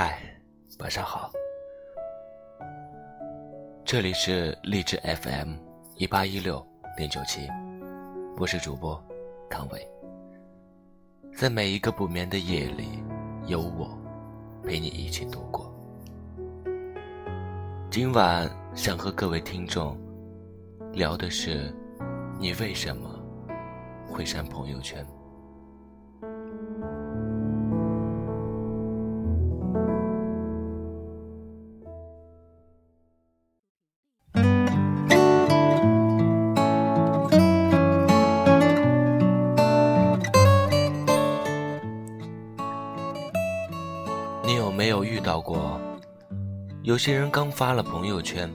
嗨，晚上好，这里是励志 FM 一八一六零九七，我是主播康伟，在每一个不眠的夜里，有我陪你一起度过。今晚想和各位听众聊的是，你为什么会删朋友圈？你有没有遇到过？有些人刚发了朋友圈，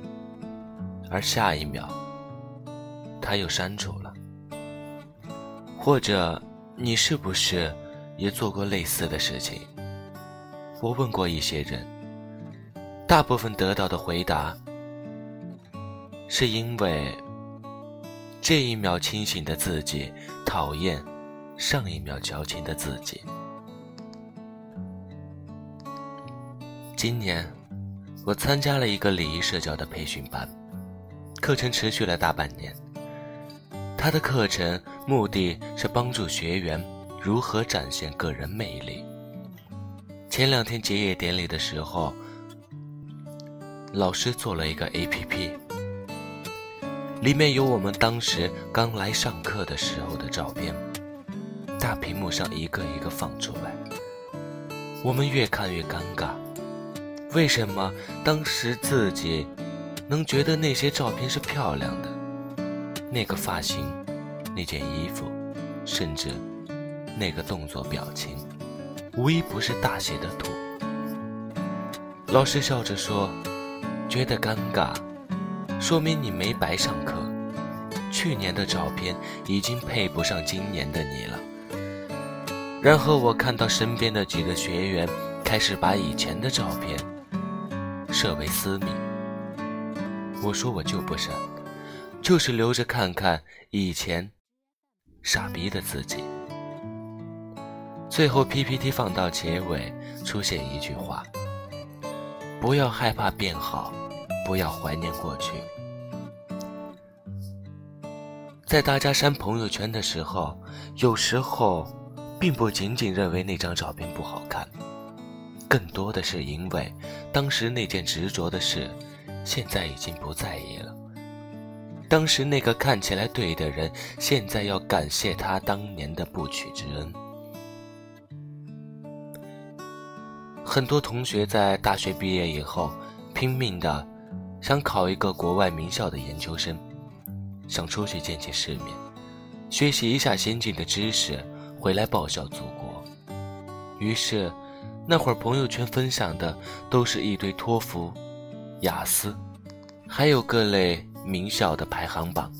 而下一秒他又删除了。或者你是不是也做过类似的事情？我问过一些人，大部分得到的回答是因为这一秒清醒的自己讨厌上一秒矫情的自己。今年。我参加了一个礼仪社交的培训班，课程持续了大半年。他的课程目的是帮助学员如何展现个人魅力。前两天结业典礼的时候，老师做了一个 APP，里面有我们当时刚来上课的时候的照片，大屏幕上一个一个放出来，我们越看越尴尬。为什么当时自己能觉得那些照片是漂亮的？那个发型，那件衣服，甚至那个动作表情，无一不是大写的土。老师笑着说：“觉得尴尬，说明你没白上课。去年的照片已经配不上今年的你了。”然后我看到身边的几个学员开始把以前的照片。设为私密。我说我就不删，就是留着看看以前傻逼的自己。最后 PPT 放到结尾，出现一句话：不要害怕变好，不要怀念过去。在大家删朋友圈的时候，有时候并不仅仅认为那张照片不好看。更多的是因为，当时那件执着的事，现在已经不在意了。当时那个看起来对的人，现在要感谢他当年的不娶之恩。很多同学在大学毕业以后，拼命的想考一个国外名校的研究生，想出去见见世面，学习一下先进的知识，回来报效祖国。于是。那会儿朋友圈分享的都是一堆托福、雅思，还有各类名校的排行榜。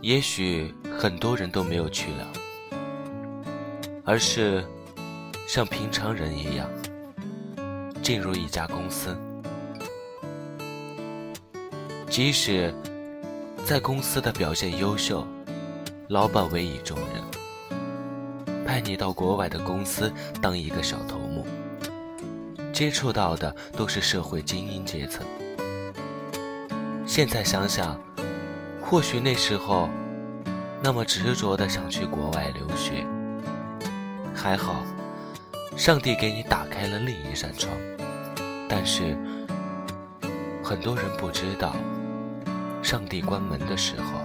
也许很多人都没有去了，而是像平常人一样进入一家公司，即使在公司的表现优秀，老板委以重任。派你到国外的公司当一个小头目，接触到的都是社会精英阶层。现在想想，或许那时候那么执着的想去国外留学，还好，上帝给你打开了另一扇窗。但是很多人不知道，上帝关门的时候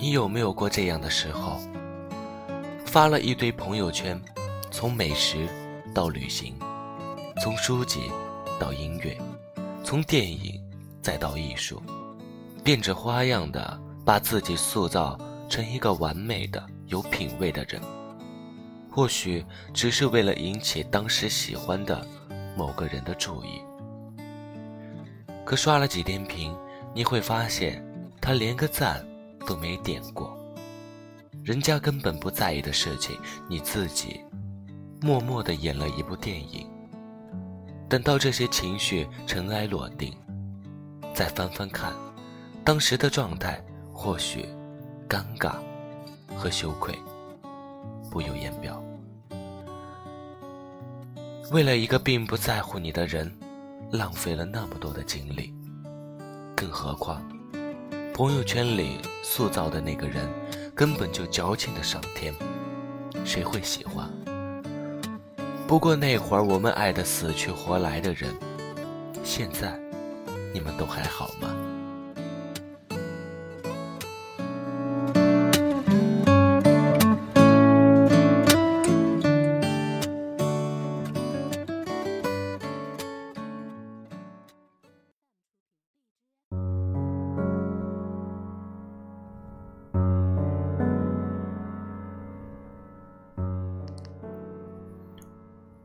你有没有过这样的时候？发了一堆朋友圈，从美食到旅行，从书籍到音乐，从电影再到艺术，变着花样的把自己塑造成一个完美的、有品位的人。或许只是为了引起当时喜欢的某个人的注意。可刷了几天屏，你会发现他连个赞。都没点过，人家根本不在意的事情，你自己默默的演了一部电影。等到这些情绪尘埃落定，再翻翻看，当时的状态或许尴尬和羞愧，不由言表。为了一个并不在乎你的人，浪费了那么多的精力，更何况，朋友圈里塑造的那个人，根本就矫情的上天，谁会喜欢？不过那会儿我们爱的死去活来的人，现在，你们都还好吗？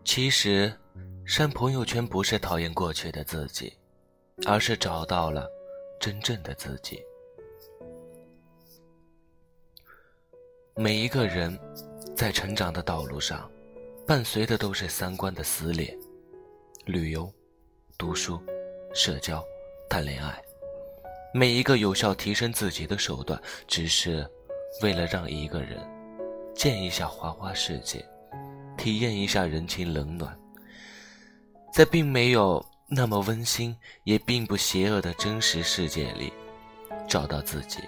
其实，删朋友圈不是讨厌过去的自己，而是找到了真正的自己。每一个人在成长的道路上，伴随的都是三观的撕裂。旅游、读书、社交、谈恋爱，每一个有效提升自己的手段，只是为了让一个人见一下花花世界。体验一下人情冷暖，在并没有那么温馨，也并不邪恶的真实世界里，找到自己，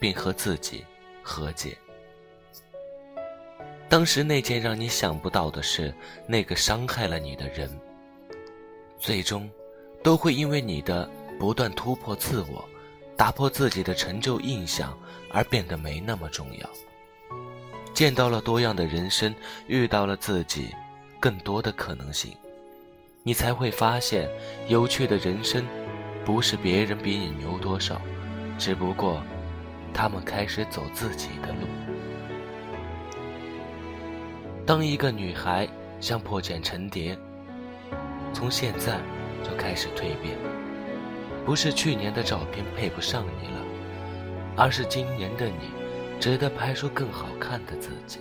并和自己和解。当时那件让你想不到的事，那个伤害了你的人，最终都会因为你的不断突破自我，打破自己的成就印象，而变得没那么重要。见到了多样的人生，遇到了自己更多的可能性，你才会发现，有趣的人生不是别人比你牛多少，只不过他们开始走自己的路。当一个女孩像破茧成蝶，从现在就开始蜕变，不是去年的照片配不上你了，而是今年的你。值得拍出更好看的自己。